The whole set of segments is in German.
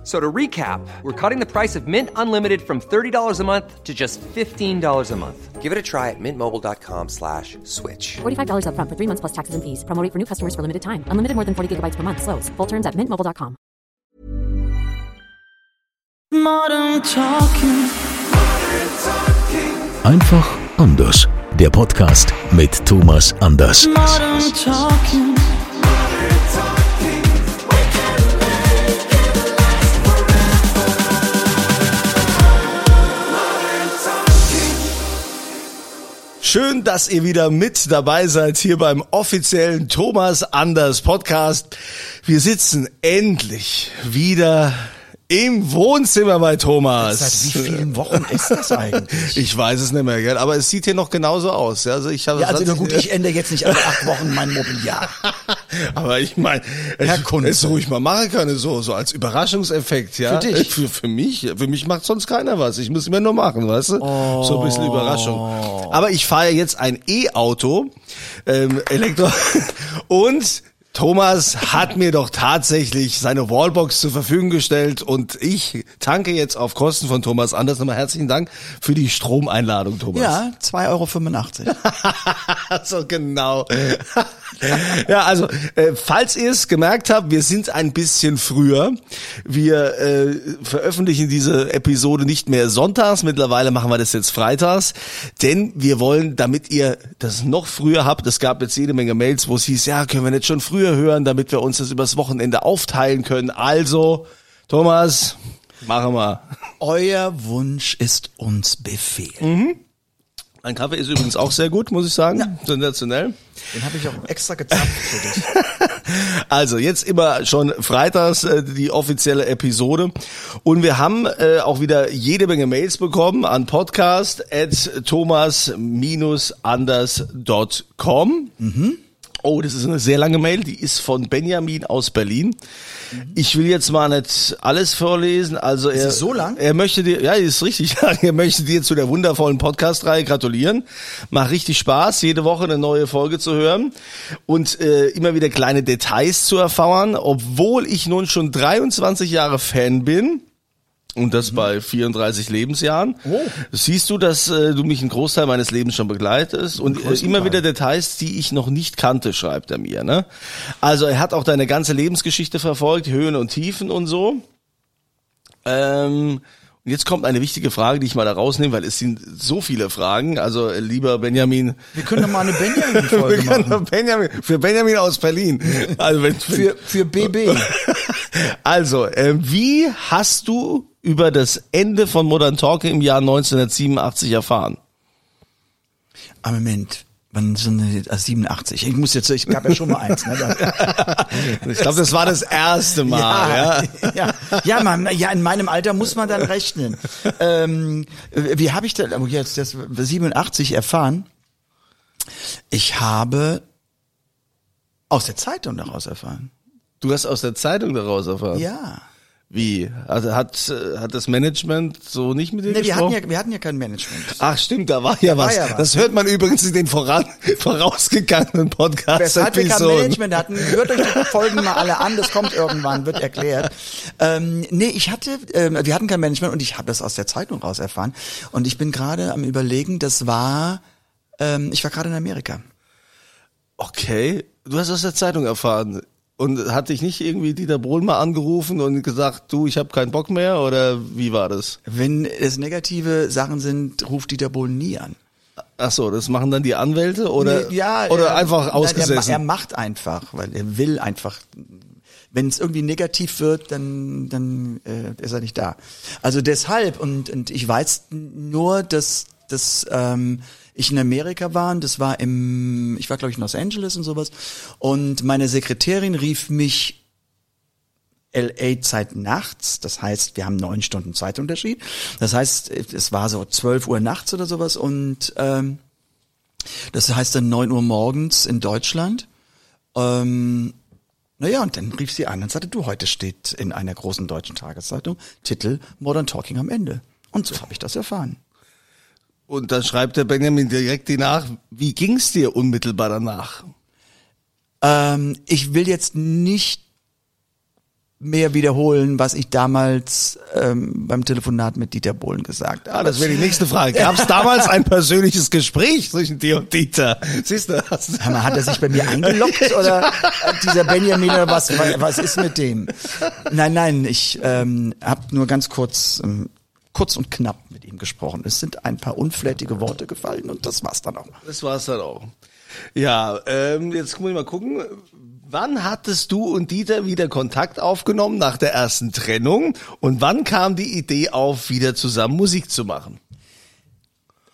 F- So to recap, we're cutting the price of Mint Unlimited from $30 a month to just $15 a month. Give it a try at mintmobile.com slash switch. $45 upfront for three months plus taxes and fees. Promo rate for new customers for limited time. Unlimited more than 40 gigabytes per month. Slows. Full terms at mintmobile.com. Modern Talking. Einfach anders. Der Podcast mit Thomas Anders. Modern Talking. Schön, dass ihr wieder mit dabei seid hier beim offiziellen Thomas Anders Podcast. Wir sitzen endlich wieder im Wohnzimmer bei Thomas. Seit wie vielen Wochen ist das eigentlich? Ich weiß es nicht mehr, gell? aber es sieht hier noch genauso aus. Also ich habe Ja, also hat gut, ich ändere jetzt nicht alle acht Wochen mein Mobiliar. aber ich meine, Herr es Kunze. es ruhig mal machen können, so so als Überraschungseffekt, ja. Für dich? Für, für mich, für mich macht sonst keiner was. Ich muss immer nur machen, weißt du? So ein bisschen Überraschung. Aber ich fahre jetzt ein E-Auto, ähm, Elektro und Thomas hat mir doch tatsächlich seine Wallbox zur Verfügung gestellt und ich tanke jetzt auf Kosten von Thomas Anders. Nochmal herzlichen Dank für die Stromeinladung, Thomas. Ja, 2,85 Euro. so genau. ja, also äh, falls ihr es gemerkt habt, wir sind ein bisschen früher. Wir äh, veröffentlichen diese Episode nicht mehr sonntags, mittlerweile machen wir das jetzt freitags, denn wir wollen, damit ihr das noch früher habt, es gab jetzt jede Menge Mails, wo es hieß, ja, können wir nicht schon früher hören, damit wir uns das übers Wochenende aufteilen können. Also, Thomas, machen wir. Euer Wunsch ist uns Befehl. Mhm. Mein Kaffee ist übrigens auch sehr gut, muss ich sagen. Sensationell. Den habe ich auch extra gezapft für dich. Also jetzt immer schon freitags äh, die offizielle Episode und wir haben äh, auch wieder jede Menge Mails bekommen an podcast at thomas-anders.com. Oh, das ist eine sehr lange Mail, die ist von Benjamin aus Berlin. Ich will jetzt mal nicht alles vorlesen, also er sie so lang? er möchte dir, ja, ist richtig lang, er möchte dir zu der wundervollen Podcast-Reihe gratulieren. Macht richtig Spaß, jede Woche eine neue Folge zu hören und äh, immer wieder kleine Details zu erfahren, obwohl ich nun schon 23 Jahre Fan bin. Und das bei 34 Lebensjahren. Oh. Siehst du, dass äh, du mich einen Großteil meines Lebens schon begleitest und äh, immer wieder Details, die ich noch nicht kannte, schreibt er mir. Ne? Also er hat auch deine ganze Lebensgeschichte verfolgt, Höhen und Tiefen und so. Ähm, und jetzt kommt eine wichtige Frage, die ich mal da rausnehme, weil es sind so viele Fragen. Also lieber Benjamin, Wir können doch mal eine Benjamin-Folge machen. Benjamin für Benjamin aus Berlin. Also wenn, Für, für BB. also, äh, wie hast du über das Ende von Modern Talking im Jahr 1987 erfahren? Ah, Moment. Wann sind ah, 87? Ich muss jetzt, ich gab ja schon mal eins. Ne? Ich glaube, das war das erste Mal. Ja, ja, ja, ja, man, ja, in meinem Alter muss man dann rechnen. Ähm, wie habe ich denn oh, jetzt das 87 erfahren? Ich habe aus der Zeitung daraus erfahren. Du hast aus der Zeitung daraus erfahren. Ja. Wie? Also hat hat das Management so nicht mit dir Nee, wir gesprochen? hatten ja, wir hatten ja kein Management. Ach stimmt, da war ja was. ja was. Das hört man übrigens in den voran, vorausgegangenen Podcast. Weshalb wir kein. Management hatten, hört euch die Folgen mal alle an, das kommt irgendwann, wird erklärt. Ähm, nee, ich hatte, ähm, wir hatten kein Management und ich habe das aus der Zeitung raus erfahren. Und ich bin gerade am überlegen, das war, ähm, ich war gerade in Amerika. Okay, du hast aus der Zeitung erfahren. Und hat dich nicht irgendwie Dieter Bohlen mal angerufen und gesagt, du, ich habe keinen Bock mehr oder wie war das? Wenn es negative Sachen sind, ruft Dieter Bohlen nie an. Ach so, das machen dann die Anwälte oder Nee, ja, oder er- einfach ausgesessen? Er, er macht einfach, weil er will einfach. Wenn es irgendwie negativ wird, dann dann äh, ist er nicht da. Also deshalb und und ich weiß nur, dass dass ähm, ich in Amerika war und das war im, ich war glaube ich in Los Angeles und sowas und meine Sekretärin rief mich LA Zeit nachts, das heißt, wir haben neun Stunden Zeitunterschied. Das heißt, es war so 12 Uhr nachts oder sowas und ähm, das heißt dann 9 Uhr morgens in Deutschland. Ähm, Naja, und dann rief sie an und sagte, du, heute steht in einer großen deutschen Tageszeitung Titel Modern Talking am Ende. Und so habe ich das erfahren. Und dann schreibt der Benjamin direkt die nach, wie ging's dir unmittelbar danach? Ähm, ich will jetzt nicht mehr wiederholen, was ich damals ähm, beim Telefonat mit Dieter Bohlen gesagt habe. Ah, das wäre die nächste Frage. Gab es damals ein persönliches Gespräch zwischen dir und Dieter? Siehst du? das? Mal, hat er sich bei mir eingeloggt oder dieser Benjamin oder was, was ist mit dem? Nein, nein, ich ähm, habe nur ganz kurz, ähm, kurz und knapp mit ihm gesprochen. Es sind ein paar unflätige Worte gefallen und das war's dann auch. Das war's dann auch. Ja, ähm, jetzt muss ich mal gucken. Wann hattest du und Dieter wieder Kontakt aufgenommen nach der ersten Trennung? Und wann kam die Idee auf, wieder zusammen Musik zu machen?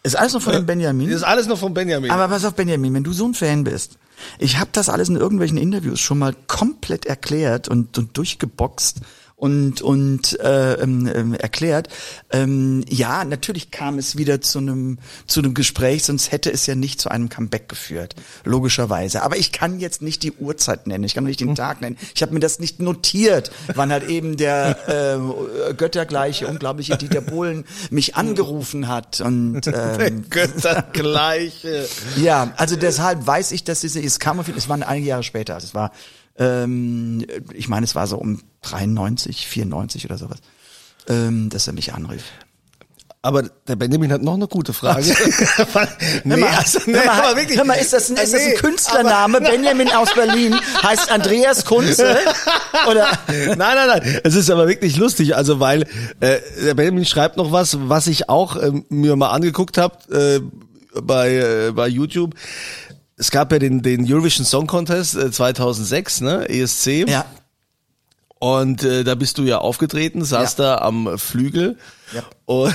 Ist alles noch von dem Benjamin? Ist alles noch von Benjamin. Aber pass auf, Benjamin, wenn du so ein Fan bist, ich habe das alles in irgendwelchen Interviews schon mal komplett erklärt und, und durchgeboxt und und äh, ähm, ähm, erklärt. Ähm, ja, natürlich kam es wieder zu einem zu einem Gespräch, sonst hätte es ja nicht zu einem Comeback geführt, logischerweise. Aber ich kann jetzt nicht die Uhrzeit nennen, ich kann nicht den Tag nennen. Ich habe mir das nicht notiert, wann halt eben der äh, göttergleiche, unglaubliche Dieter Bohlen mich angerufen hat und ähm, Göttergleiche. ja, also deshalb weiß ich, dass diese, es kam auf jeden es waren einige Jahre später, also es war, ähm, ich meine, es war so um 93, 94 oder sowas, ähm, dass er mich anrief. Aber der Benjamin hat noch eine gute Frage. nee, also, nee, hör, mal, aber wirklich. hör mal, ist das ein, ist das ein Künstlername? Benjamin aus Berlin heißt Andreas Kunze? Oder? nein, nein, nein. Es ist aber wirklich lustig, also weil äh, der Benjamin schreibt noch was, was ich auch ähm, mir mal angeguckt habe äh, bei äh, bei YouTube. Es gab ja den den Eurovision Song Contest äh, 2006, ne, ESC. Ja. Und äh, da bist du ja aufgetreten, saß da am Flügel. Ja. Und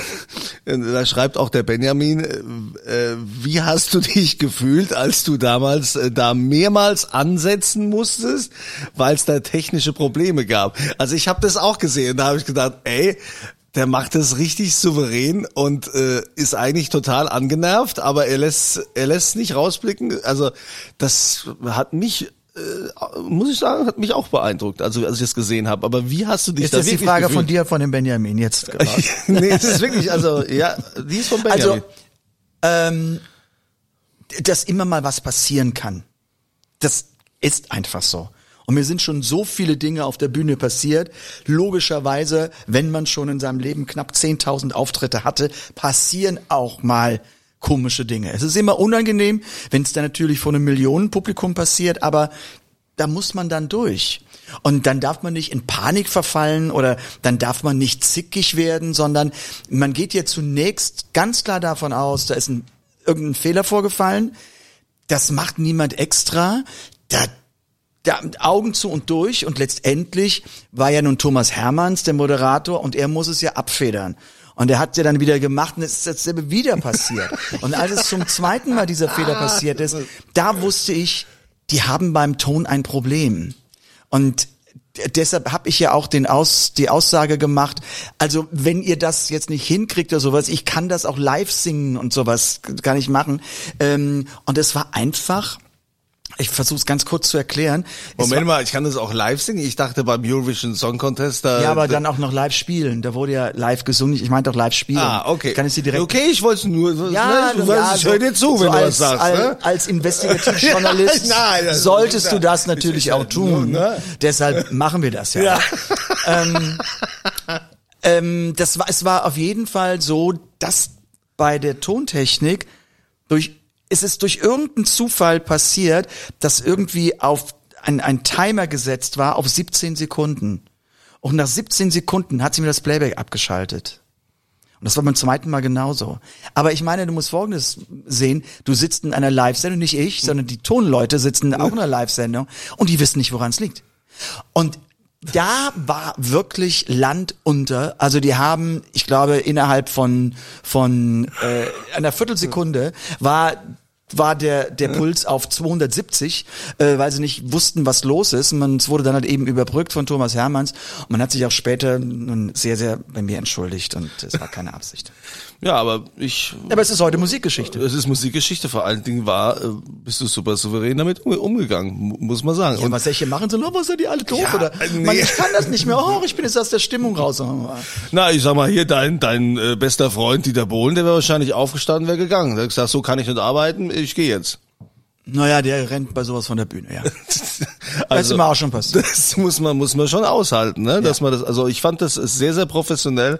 da schreibt auch der Benjamin, äh, wie hast du dich gefühlt, als du damals äh, da mehrmals ansetzen musstest, weil es da technische Probleme gab. Also ich habe das auch gesehen, da habe ich gedacht, ey, der macht das richtig souverän und äh, ist eigentlich total angenervt, aber er lässt er lässt nicht rausblicken. Also das hat mich äh, muss ich sagen, hat mich auch beeindruckt, also als ich das gesehen habe. Aber wie hast du dich Ist da das die wirklich Frage gefühlt? von dir, von dem Benjamin jetzt nee, es ist wirklich, also ja, die ist von Benjamin. Also, ähm, dass immer mal was passieren kann. Das ist einfach so. Und mir sind schon so viele Dinge auf der Bühne passiert. Logischerweise, wenn man schon in seinem Leben knapp 10.000 Auftritte hatte, passieren auch mal komische Dinge. Es ist immer unangenehm, wenn es dann natürlich vor einem Millionenpublikum passiert, aber da muss man dann durch. Und dann darf man nicht in Panik verfallen oder dann darf man nicht zickig werden, sondern man geht ja zunächst ganz klar davon aus, da ist ein, irgendein Fehler vorgefallen. Das macht niemand extra. Da, da Augen zu und durch und letztendlich war ja nun Thomas Hermanns der Moderator und er muss es ja abfedern. Und er hat ja dann wieder gemacht und es ist dasselbe wieder passiert. Und als es zum zweiten Mal dieser Fehler passiert ist, da wusste ich, die haben beim Ton ein Problem. Und deshalb habe ich ja auch den Aus, die Aussage gemacht, also wenn ihr das jetzt nicht hinkriegt oder sowas, ich kann das auch live singen und sowas, kann ich machen. Ähm, und es war einfach, ich versuche es ganz kurz zu erklären. Moment mal, ich kann das auch live singen. Ich dachte beim Eurovision Song Contest da. ja, aber da, dann auch noch live spielen. Da wurde ja live gesungen. Ich meinte auch live spielen. Ah, okay. Kann ich sie direkt Okay, ich wollte nur. Ja, ne, du ja, weißt, ich so- höre dir zu, so wenn du als, was sagst. als, ne? als Investigativjournalist Ja, das- solltest das- du das das natürlich ja auch tun. nur, ne? Deshalb machen wir das ja. Ja. ähm, ähm, das war, es war auf jeden Fall so, dass bei der Tontechnik durch, es ist durch irgendeinen Zufall passiert, dass irgendwie auf ein, ein Timer gesetzt war auf 17 Sekunden. Und nach 17 Sekunden hat sie mir das Playback abgeschaltet. Und das war beim zweiten Mal genauso. Aber ich meine, du musst Folgendes sehen. Du sitzt in einer Live-Sendung, nicht ich, sondern die Tonleute sitzen auch in einer Live-Sendung und die wissen nicht, woran es liegt. Und da war wirklich Land unter. Also die haben, ich glaube, innerhalb von von äh, einer Viertelsekunde war war der, der Puls auf 270, äh, weil sie nicht wussten, was los ist. Und man, es wurde dann halt eben überbrückt von Thomas Hermanns. Und man hat sich auch später nun sehr, sehr bei mir entschuldigt und es war keine Absicht. Ja, aber ich. Aber es ist heute Musikgeschichte. Es ist Musikgeschichte, vor allen Dingen war, äh, bist du super souverän damit umge- umgegangen, mu- muss man sagen. Ja, was solche machen so, oh, was sind die alle doof? Ja, oder, äh, nee. Mann, ich kann das nicht mehr. Oh, ich bin jetzt aus der Stimmung raus. Na, ich sag mal, hier dein, dein äh, bester Freund Dieter Bohlen, der wäre wahrscheinlich aufgestanden, wäre gegangen. Der hat gesagt, so kann ich nicht arbeiten, ich gehe jetzt. Naja, der rennt bei sowas von der Bühne, ja. das Also- ist mir auch schon passiert. Das muss man, muss man schon aushalten, ne? Dass man das, also ich fand das sehr, sehr professionell.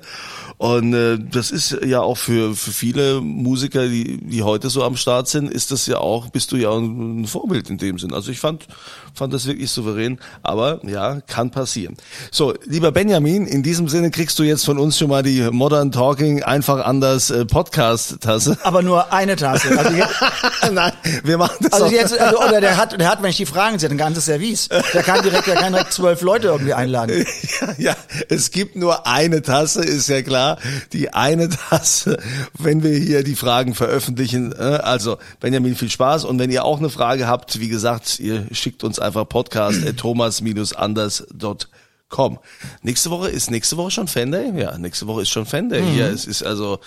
Und äh, das ist ja auch für, für viele Musiker, die, die heute so am Start sind, ist das ja auch, bist du ja ein Vorbild in dem Sinn. Also ich fand, fand das wirklich souverän, aber ja, kann passieren. So, lieber Benjamin, in diesem Sinne kriegst du jetzt von uns schon mal die Modern Talking einfach anders äh, Podcast-Tasse. Aber nur eine Tasse. Also jetzt, Nein, wir machen das also auch. jetzt also, oder der hat, der hat, wenn ich die Fragen sehe, ein ganzes Service. Der kann direkt, der kann direkt zwölf Leute irgendwie einladen. Ja, ja, es gibt nur eine Tasse, ist ja klar. Die eine Tasse, wenn wir hier die Fragen veröffentlichen. äh, Also, Benjamin, viel Spaß. Und wenn ihr auch eine Frage habt, wie gesagt, ihr schickt uns einfach podcast at thomas-anders.com. Nächste Woche ist nächste Woche schon Fan Day? Ja, nächste Woche ist schon Fan Day. Ja, es ist also,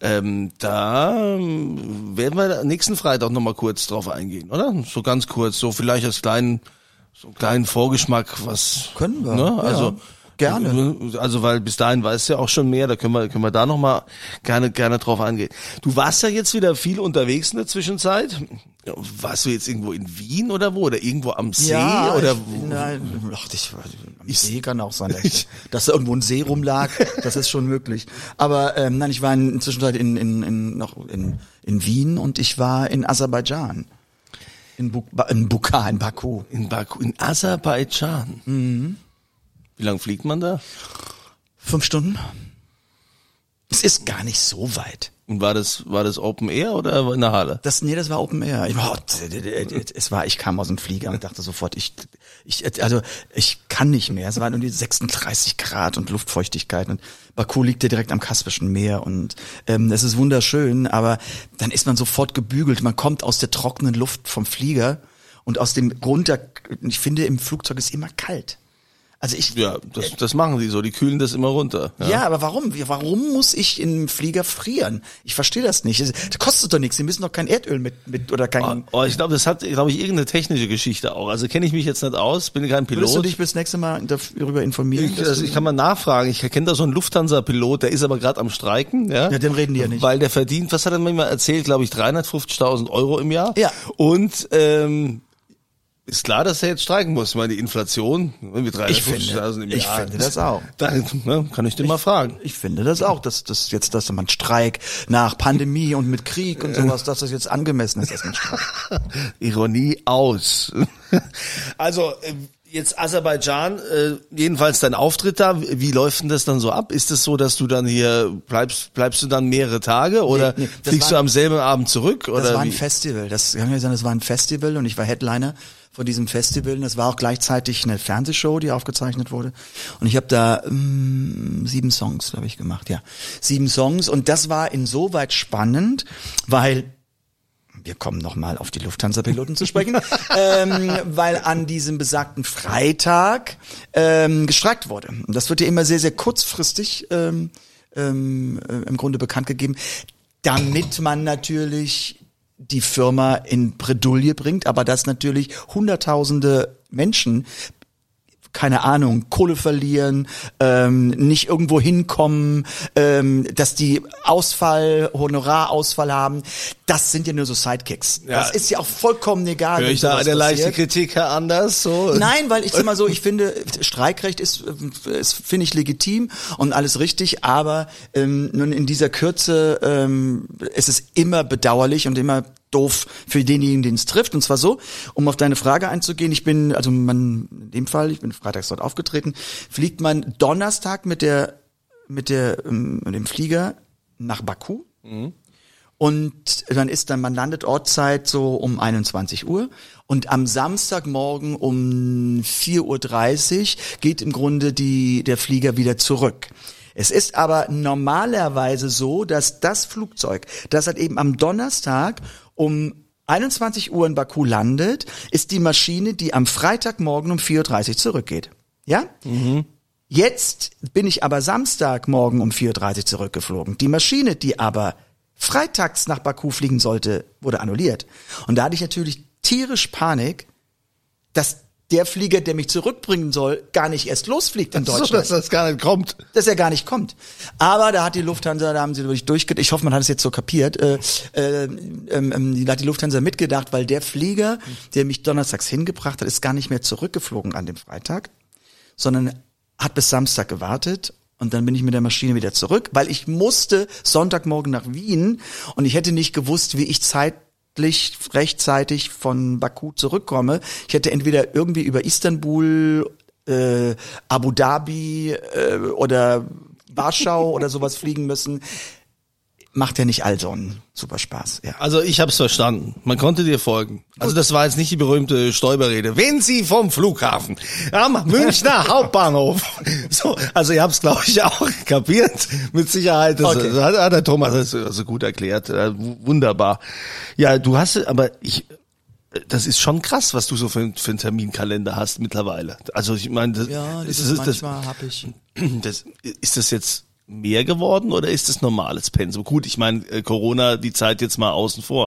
ähm, da ähm, werden wir nächsten Freitag nochmal kurz drauf eingehen, oder? So ganz kurz, so vielleicht als kleinen, so einen kleinen Vorgeschmack, was Können wir, Ne? ja. Also Gerne. Also weil bis dahin weißt du ja auch schon mehr, da können wir können wir da noch mal gerne gerne drauf angehen. Du warst ja jetzt wieder viel unterwegs in der Zwischenzeit. Ja, Warst du jetzt irgendwo in Wien oder wo oder irgendwo am See oder ich, nein, ach, ich, am See kann auch sein, dass, ich, dass da irgendwo ein See rumlag. Das ist schon möglich. Aber ähm, nein, ich war in, in Zwischenzeit in, in, in, noch in, in Wien und ich war in Aserbaidschan. In, Buk in Buka, in Baku. in Baku in Aserbaidschan? Mhm. Wie lang fliegt man da? Fünf Stunden? Es ist gar nicht so weit. Und war das war das Open Air oder in der Halle? Das, nee, das war Open Air. Ich, war- es war, ich kam aus dem Flieger und dachte sofort, ich, ich, also, ich kann nicht mehr. Es waren irgendwie 36 Grad und Luftfeuchtigkeit und Baku liegt ja direkt am Kaspischen Meer und, ähm, es ist wunderschön, aber dann ist man sofort gebügelt. Man kommt aus der trockenen Luft vom Flieger und aus dem runter, ich finde, im Flugzeug ist immer kalt. Also ich, Ja, das, das machen die so, die kühlen das immer runter. ja. aber warum? Warum muss ich im Flieger frieren? Ich verstehe das nicht. Das kostet doch nichts. Sie müssen doch kein Erdöl mit, mit oder kein. Oh, ich glaube, das hat, glaube ich, irgendeine technische Geschichte auch. Also kenne ich mich jetzt nicht aus, bin kein Pilot. Würdest du dich bis nächste Mal darüber informieren? Ich, also ich kann mal nachfragen. Ich kenne da so einen Lufthansa-Pilot, der ist aber gerade am Streiken. Ja, Ja, dem reden die ja nicht. Weil der verdient, was hat er mir mal erzählt, glaube ich, 350.000 Euro im Jahr. Ja. Und ähm, ist klar, dass er jetzt streiken muss. Ich meine, die Inflation mit Ich finde- 350.000 im ich Jahr. finde das auch. Dann ne, kann ich den mal fragen. Ich finde das auch, dass das jetzt, dass man Streik nach Pandemie und mit Krieg und sowas, dass das jetzt angemessen ist, dass man Streik. Ironie aus. Also äh, jetzt Aserbaidschan, äh, jedenfalls dein Auftritt da, wie läuft denn das dann so ab? Ist es so, dass du dann hier bleibst, bleibst du dann mehrere Tage oder nee, das fliegst du war- am selben Abend zurück oder Das war wie? ein Festival. Das kann ja sagen, das war ein Festival und ich war Headliner von diesem Festival. Und das war auch gleichzeitig eine Fernsehshow, die aufgezeichnet wurde. Und ich habe da ähm, sieben Songs, glaube ich, gemacht. Ja, sieben Songs. Und das war insoweit spannend, weil wir kommen nochmal auf die Lufthansa-Piloten zu sprechen, ähm, weil an diesem besagten Freitag ähm, gestreikt wurde. Und das wird ja immer sehr, sehr kurzfristig ähm, ähm, äh, im Grunde bekannt gegeben, damit man natürlich die Firma in Bredouille bringt, aber dass natürlich hunderttausende Menschen keine Ahnung, Kohle verlieren, ähm, nicht irgendwo hinkommen, ähm, dass die Ausfall, Honorarausfall haben, das sind ja nur so Sidekicks. Ja. Das ist ja auch vollkommen egal. Hör ich da eine leichte. Kritik anders? So? Nein, weil ich sag mal so, ich finde, Streikrecht ist, ist finde ich legitim und alles richtig, aber ähm, nun in dieser Kürze ähm, ist es immer bedauerlich und immer doof für denjenigen, den es trifft. Und zwar so, um auf deine Frage einzugehen, ich bin, also man, in dem Fall, ich bin freitags dort aufgetreten, fliegt man Donnerstag mit der, mit der, ähm, mit dem Flieger nach Baku. Und dann ist dann, man landet Ortszeit so um 21 Uhr. Und am Samstagmorgen um 4.30 Uhr geht im Grunde die, der Flieger wieder zurück. Es ist aber normalerweise so, dass das Flugzeug, das halt eben am Donnerstag um 21 Uhr in Baku landet, ist die Maschine, die am Freitagmorgen um 4.30 Uhr zurückgeht. Ja? Jetzt bin ich aber Samstagmorgen um 4.30 Uhr zurückgeflogen. Die Maschine, die aber freitags nach Baku fliegen sollte, wurde annulliert. Und da hatte ich natürlich tierisch Panik, dass der Flieger, der mich zurückbringen soll, gar nicht erst losfliegt in So, Deutschland dass das gar nicht kommt. dass er gar nicht kommt. Aber da hat die Lufthansa, da haben sie wirklich durchgedacht, ich hoffe, man hat es jetzt so kapiert, äh, äh, ähm, ähm, da hat die Lufthansa mitgedacht, weil der Flieger, der mich donnerstags hingebracht hat, ist gar nicht mehr zurückgeflogen an dem Freitag, sondern hat bis Samstag gewartet und dann bin ich mit der Maschine wieder zurück, weil ich musste Sonntagmorgen nach Wien und ich hätte nicht gewusst, wie ich zeitlich rechtzeitig von Baku zurückkomme. Ich hätte entweder irgendwie über Istanbul, äh, Abu Dhabi äh, oder Warschau oder sowas fliegen müssen. Macht ja nicht all so einen super Spaß. Ja. Also ich hab's verstanden. Man konnte dir folgen. Also das war jetzt nicht die berühmte Stoiberrede. Wenn Sie vom Flughafen am Münchner Hauptbahnhof. So, also ihr habt's glaube ich auch kapiert. Mit Sicherheit. Das Okay. hat, hat der Thomas das also gut erklärt. Äh, Wunderbar. Ja, du hast, aber ich, das ist schon krass, was du so für, für einen Terminkalender hast mittlerweile. Also ich meine, das, Ja, das ist, ist, das, manchmal habe ich. das, ist das jetzt mehr geworden oder ist das normales Pensum? Gut, ich meine, äh, Corona, die Zeit jetzt mal außen vor.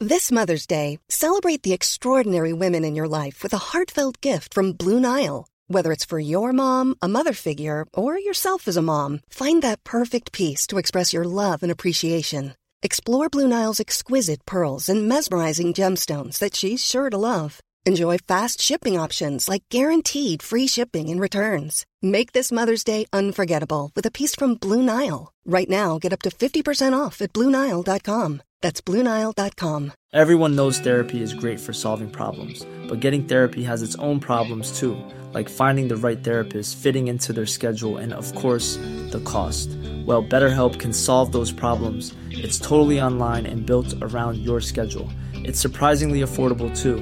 This Mother's Day, celebrate the extraordinary women in your life with a heartfelt gift from Blue Nile. Whether it's for your mom, a mother figure, or yourself as a mom, find that perfect piece to express your love and appreciation. Explore Blue Nile's exquisite pearls and mesmerizing gemstones that she's sure to love. Enjoy fast shipping options like guaranteed free shipping and returns. Make this Mother's Day unforgettable with a piece from Blue Nile. Right now, get up to 50% off at BlueNile.com. That's BlueNile.com. Everyone knows therapy is great for solving problems, but getting therapy has its own problems too, like finding the right therapist, fitting into their schedule, and of course, the cost. Well, BetterHelp can solve those problems. It's totally online and built around your schedule. It's surprisingly affordable too.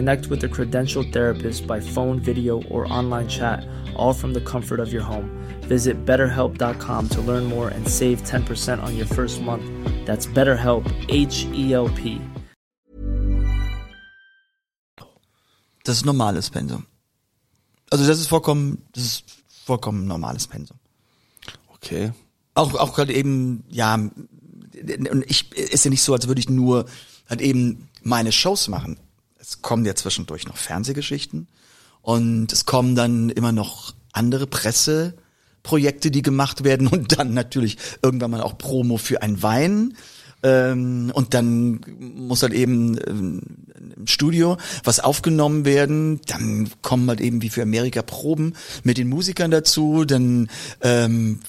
Connect with a credentialed therapist by phone, video, or online chat, all from the comfort of your home. Visit betterhelp.com to learn more and save 10% on your first month. That's BetterHelp, H E L P. Das ist normales Pensum. Also das ist vollkommen, das ist vollkommen normales Pensum. Okay. Auch, auch gerade eben, ja, und ich, ist ja nicht so, als würde ich nur halt eben meine Shows machen. Es kommen ja zwischendurch noch Fernsehgeschichten und es kommen dann immer noch andere Presseprojekte, die gemacht werden und dann natürlich irgendwann mal auch Promo für ein Wein. Ähm, und dann muss halt eben ähm, im Studio was aufgenommen werden. Dann kommen halt eben wie für Amerika Proben mit den Musikern dazu. Dann ähm, äh,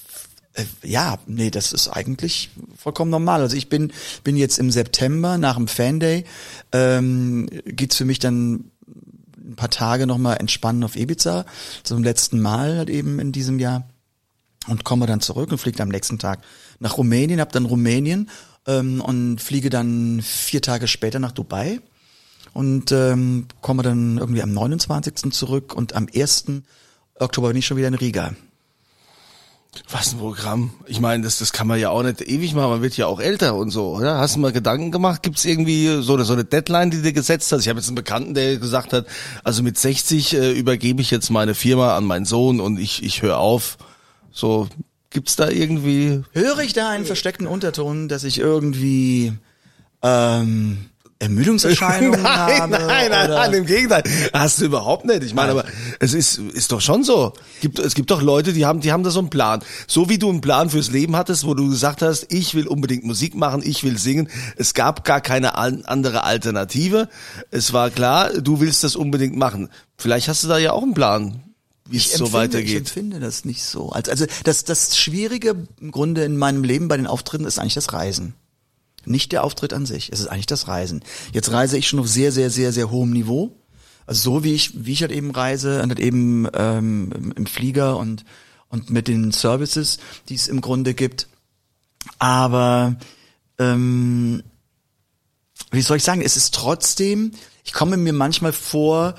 ja, nee, das ist eigentlich vollkommen normal. Also ich bin bin jetzt im September nach dem Fan Day ähm, geht's für mich dann ein paar Tage nochmal entspannen auf Ibiza zum letzten Mal halt eben in diesem Jahr und komme dann zurück und fliege am nächsten Tag nach Rumänien, hab dann Rumänien ähm, und fliege dann vier Tage später nach Dubai und ähm, komme dann irgendwie am 29. zurück und am 1. Oktober bin ich schon wieder in Riga. Was ein Programm. Ich meine, das, das kann man ja auch nicht ewig machen. Man wird ja auch älter und so, oder? Hast du mal Gedanken gemacht? Gibt es irgendwie so eine, so eine Deadline, die du dir gesetzt hast? Ich habe jetzt einen Bekannten, der gesagt hat, also mit 60 äh, übergebe ich jetzt meine Firma an meinen Sohn und ich, ich höre auf. So, gibt's da irgendwie Höre ich da einen versteckten Unterton, dass ich irgendwie ähm, Ermüdungserscheinungen nein, habe? nein, nein, oder? nein, im Gegenteil. Hast du überhaupt nicht. Ich meine, aber es ist, ist doch schon so. Gibt, es gibt doch Leute, die haben, die haben da so einen Plan. So wie du einen Plan fürs Leben hattest, wo du gesagt hast, ich will unbedingt Musik machen, ich will singen. Es gab gar keine andere Alternative. Es war klar, du willst das unbedingt machen. Vielleicht hast du da ja auch einen Plan, wie es Ich so empfinde- Ich weitergeht. empfinde das nicht so. Also, also das, das Schwierige im Grunde in meinem Leben bei den Auftritten ist eigentlich das Reisen. Nicht der Auftritt an sich, es ist eigentlich das Reisen. Jetzt reise ich schon auf sehr, sehr, sehr, sehr hohem Niveau. Also so wie ich, wie ich halt eben reise, halt eben ähm, im- im Flieger und, und mit den Services, die es im Grunde gibt. Aber ähm, wie soll ich sagen, es ist trotzdem, ich komme mir manchmal vor,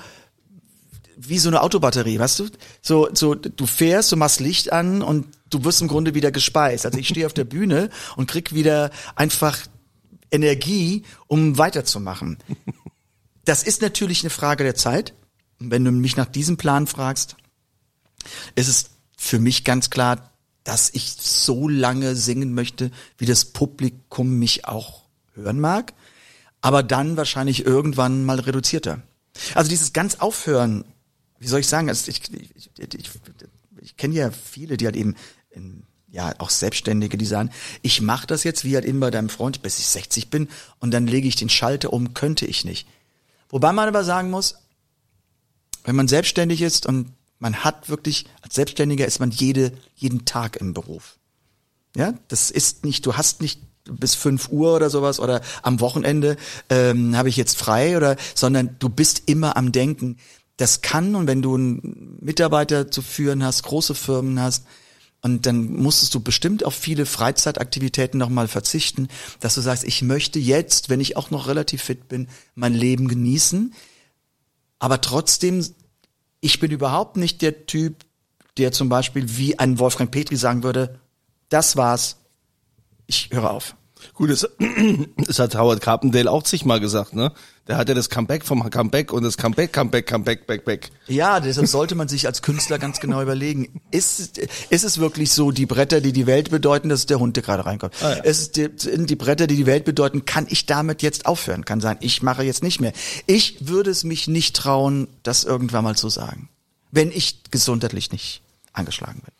wie so eine Autobatterie, weißt du? So, so, du fährst, du machst Licht an und du wirst im Grunde wieder gespeist. Also ich stehe auf der Bühne und krieg wieder einfach Energie, um weiterzumachen. Das ist natürlich eine Frage der Zeit. Wenn du mich nach diesem Plan fragst, ist es für mich ganz klar, dass ich so lange singen möchte, wie das Publikum mich auch hören mag, aber dann wahrscheinlich irgendwann mal reduzierter. Also dieses ganz aufhören, wie soll ich sagen, also ich, ich, ich, ich kenne ja viele, die halt eben ja auch Selbstständige, die sagen, ich mache das jetzt wie halt eben bei deinem Freund, bis ich 60 bin und dann lege ich den Schalter um, könnte ich nicht. Wobei man aber sagen muss, wenn man selbstständig ist und man hat wirklich, als Selbstständiger ist man jede, jeden Tag im Beruf. Ja, das ist nicht, du hast nicht bis fünf Uhr oder sowas oder am Wochenende ähm, habe ich jetzt frei oder, sondern du bist immer am Denken. Das kann und wenn du einen Mitarbeiter zu führen hast, große Firmen hast, und dann musstest du bestimmt auf viele Freizeitaktivitäten nochmal verzichten, dass du sagst, ich möchte jetzt, wenn ich auch noch relativ fit bin, mein Leben genießen. Aber trotzdem, ich bin überhaupt nicht der Typ, der zum Beispiel wie ein Wolfgang Petri sagen würde, das war's, ich höre auf. Gut, das, das hat Howard Carpendale auch zigmal gesagt, ne? Der hat ja das Comeback vom Comeback und das Comeback, Comeback, Comeback, back, back. Ja, deshalb sollte man sich als Künstler ganz genau überlegen, ist, ist es wirklich so, die Bretter, die die Welt bedeuten, dass der Hund, der gerade reinkommt. Ah, ja. Ist es die, sind die Bretter, die die Welt bedeuten, kann ich damit jetzt aufhören? Kann sein, ich mache jetzt nicht mehr. Ich würde es mich nicht trauen, das irgendwann mal zu sagen. Wenn ich gesundheitlich nicht angeschlagen bin.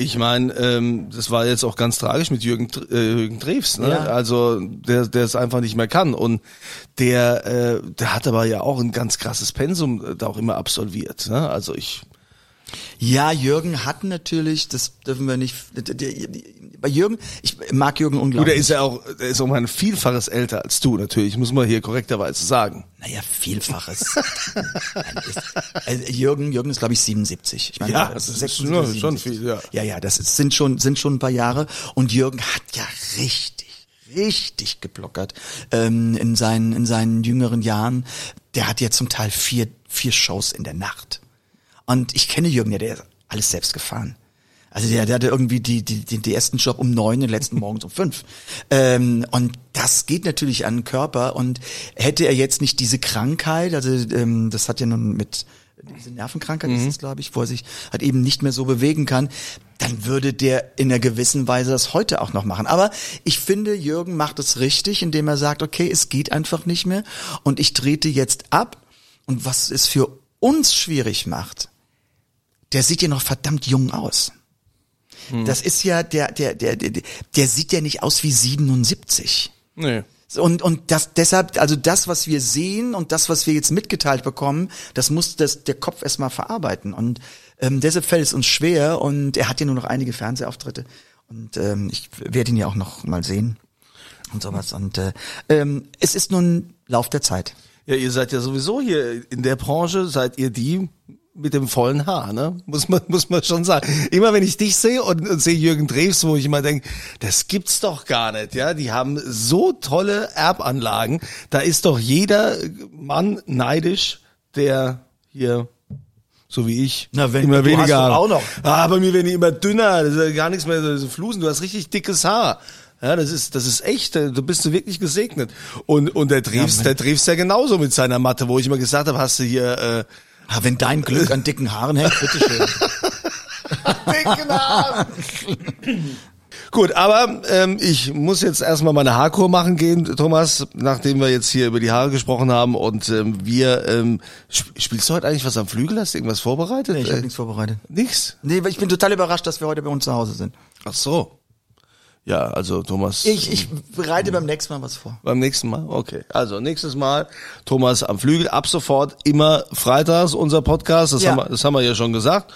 Ich meine, ähm, das war jetzt auch ganz tragisch mit Jürgen, äh, Jürgen Drews, ne? Ja. Also der, der es einfach nicht mehr kann und der, äh, der hat aber ja auch ein ganz krasses Pensum äh, da auch immer absolviert. Ne? Also ich ja, Jürgen hat natürlich, das dürfen wir nicht. Bei Jürgen, ich mag Jürgen unglaublich. Gut, er ist ja auch, er ist auch ein Vielfaches älter als du, natürlich, muss man hier korrekterweise sagen. Naja, Vielfaches. also Jürgen, Jürgen ist, glaube ich, 77. Ich meine, ja, das ist schon, schon viel, ja. Ja, ja, das ist, sind schon, sind schon ein paar Jahre. Und Jürgen hat ja richtig richtig geblockert ähm, in seinen in seinen jüngeren Jahren. Der hat ja zum Teil vier vier Shows in der Nacht. Und ich kenne Jürgen, ja, der ist alles selbst gefahren. Also der, der hatte irgendwie die, die, die, die ersten Job um neun, den letzten morgens um fünf. Ähm, und das geht natürlich an den Körper. Und hätte er jetzt nicht diese Krankheit, also ähm, das hat ja nun mit diese Nervenkrankheit mhm. ist es, glaube ich, wo er sich halt eben nicht mehr so bewegen kann, dann würde der in einer gewissen Weise das heute auch noch machen. Aber ich finde, Jürgen macht es richtig, indem er sagt, okay, es geht einfach nicht mehr und ich trete jetzt ab. Und was es für uns schwierig macht, der sieht ja noch verdammt jung aus. Hm. Das ist ja, der, der, der, der, der sieht ja nicht aus wie 77. Nee. Und, und das, deshalb, also das, was wir sehen und das, was wir jetzt mitgeteilt bekommen, das muss das, der Kopf erstmal verarbeiten. Und ähm, deshalb fällt es uns schwer und er hat ja nur noch einige Fernsehauftritte. Und ähm, ich werde ihn ja auch noch mal sehen und sowas. Und äh, ähm, es ist nun Lauf der Zeit. Ja, ihr seid ja sowieso hier in der Branche, seid ihr die mit dem vollen Haar, ne? Muss man, muss man schon sagen. Immer wenn ich dich sehe und, und sehe Jürgen Drews, wo ich immer denke, das gibt's doch gar nicht, ja? Die haben so tolle Erbanlagen. Da ist doch jeder Mann neidisch, der hier so wie ich. Na, wenn, immer weniger. Hast auch noch. Ah, bei mir werden die immer dünner, das ist gar nichts mehr so Flusen. Du hast richtig dickes Haar. Ja, das ist, das ist echt, du bist du wirklich gesegnet. Und, und der Drews, ja, der Drews ja genauso mit seiner Matte, wo ich immer gesagt habe, hast du hier, äh, Ah, wenn dein Glück an dicken Haaren hängt, bitteschön. dicken Haaren. Gut, aber ähm, ich muss jetzt erstmal meine Haarkur machen gehen, Thomas, nachdem wir jetzt hier über die Haare gesprochen haben und ähm, wir ähm, sp spielst du heute eigentlich was am Flügel? Hast du irgendwas vorbereitet? Nee, ich habe äh, nichts vorbereitet. Nichts? Nee, ich bin total überrascht, dass wir heute bei uns zu Hause sind. Ach so. Ja, also Thomas. Ich, ich bereite beim nächsten Mal was vor. Beim nächsten Mal? Okay. Also nächstes Mal Thomas am Flügel. Ab sofort immer freitags unser Podcast. Das, ja. haben, wir, das haben wir ja schon gesagt.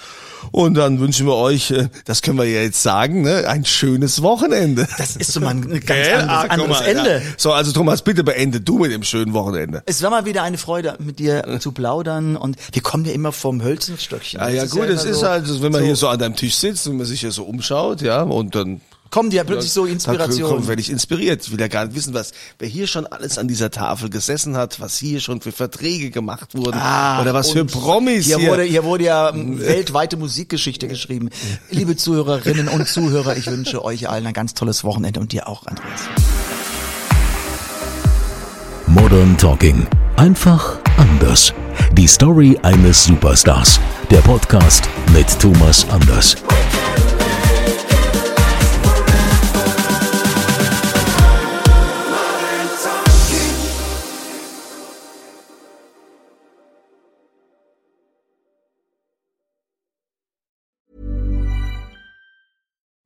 Und dann wünschen wir euch, äh, das können wir ja jetzt sagen, ne, ein schönes Wochenende. Das ist so mal ein ganz anderes, ah, anderes mal, Ende. Ja. So, also Thomas, bitte beende du mit dem schönen Wochenende. Es war mal wieder eine Freude, mit dir zu plaudern und wir kommen ja immer vom Hölzenstöckchen. Ja, ja, gut, es ist so, halt, wenn man so hier so an deinem Tisch sitzt und man sich ja so umschaut, ja, und dann kommen dir ja plötzlich so Inspirationen. Dann werde ich inspiriert. Ich will ja gar nicht wissen, was, wer hier schon alles an dieser Tafel gesessen hat, was hier schon für Verträge gemacht wurden ah, oder was für Promis hier. Hier wurde, hier wurde ja weltweite Musikgeschichte geschrieben. Liebe Zuhörerinnen und Zuhörer, ich wünsche euch allen ein ganz tolles Wochenende und dir auch, Andreas. Modern Talking. Einfach anders. Die Story eines Superstars. Der Podcast mit Thomas Anders.